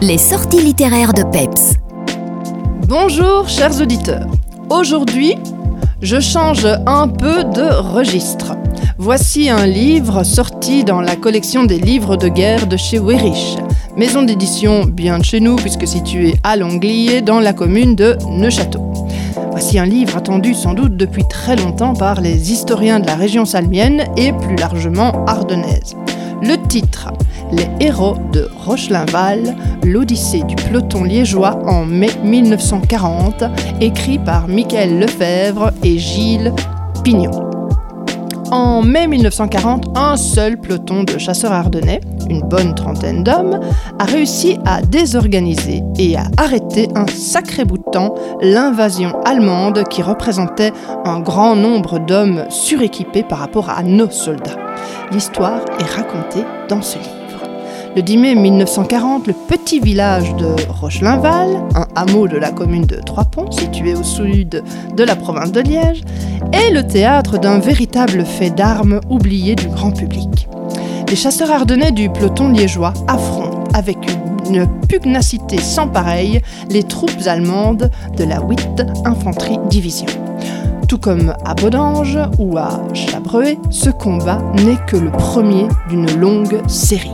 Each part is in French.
Les sorties littéraires de Peps. Bonjour chers auditeurs. Aujourd'hui, je change un peu de registre. Voici un livre sorti dans la collection des livres de guerre de chez Werich, maison d'édition bien de chez nous puisque située à Longlier dans la commune de Neuchâteau. Voici un livre attendu sans doute depuis très longtemps par les historiens de la région salmienne et plus largement ardennaise. Le titre Les héros de Rochelinval, l'Odyssée du peloton liégeois en mai 1940, écrit par Michael Lefebvre et Gilles Pignon. En mai 1940, un seul peloton de chasseurs ardennais, une bonne trentaine d'hommes, a réussi à désorganiser et à arrêter un sacré bout de temps l'invasion allemande qui représentait un grand nombre d'hommes suréquipés par rapport à nos soldats. L'histoire est racontée dans ce livre. Le 10 mai 1940, le petit village de Rochelinval, un hameau de la commune de Trois-Ponts, situé au sud de la province de Liège, est le théâtre d'un véritable fait d'armes oublié du grand public. Les chasseurs ardennais du peloton liégeois affrontent avec une pugnacité sans pareille les troupes allemandes de la 8 Infanterie Division. Tout comme à Bodange ou à Chabreuet, ce combat n'est que le premier d'une longue série.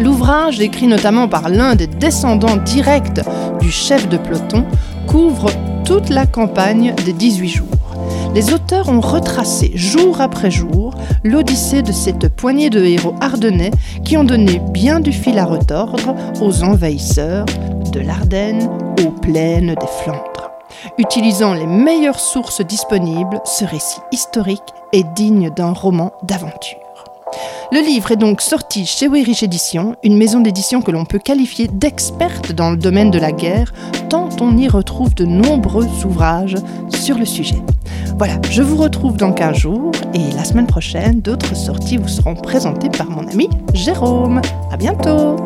L'ouvrage, écrit notamment par l'un des descendants directs du chef de peloton, couvre toute la campagne des 18 jours. Les auteurs ont retracé jour après jour l'odyssée de cette poignée de héros ardennais qui ont donné bien du fil à retordre aux envahisseurs de l'Ardenne aux plaines des Flandres. Utilisant les meilleures sources disponibles, ce récit historique est digne d'un roman d'aventure. Le livre est donc sorti chez Weyrich Éditions, une maison d'édition que l'on peut qualifier d'experte dans le domaine de la guerre, tant on y retrouve de nombreux ouvrages sur le sujet. Voilà, je vous retrouve dans 15 jours et la semaine prochaine, d'autres sorties vous seront présentées par mon ami Jérôme. À bientôt!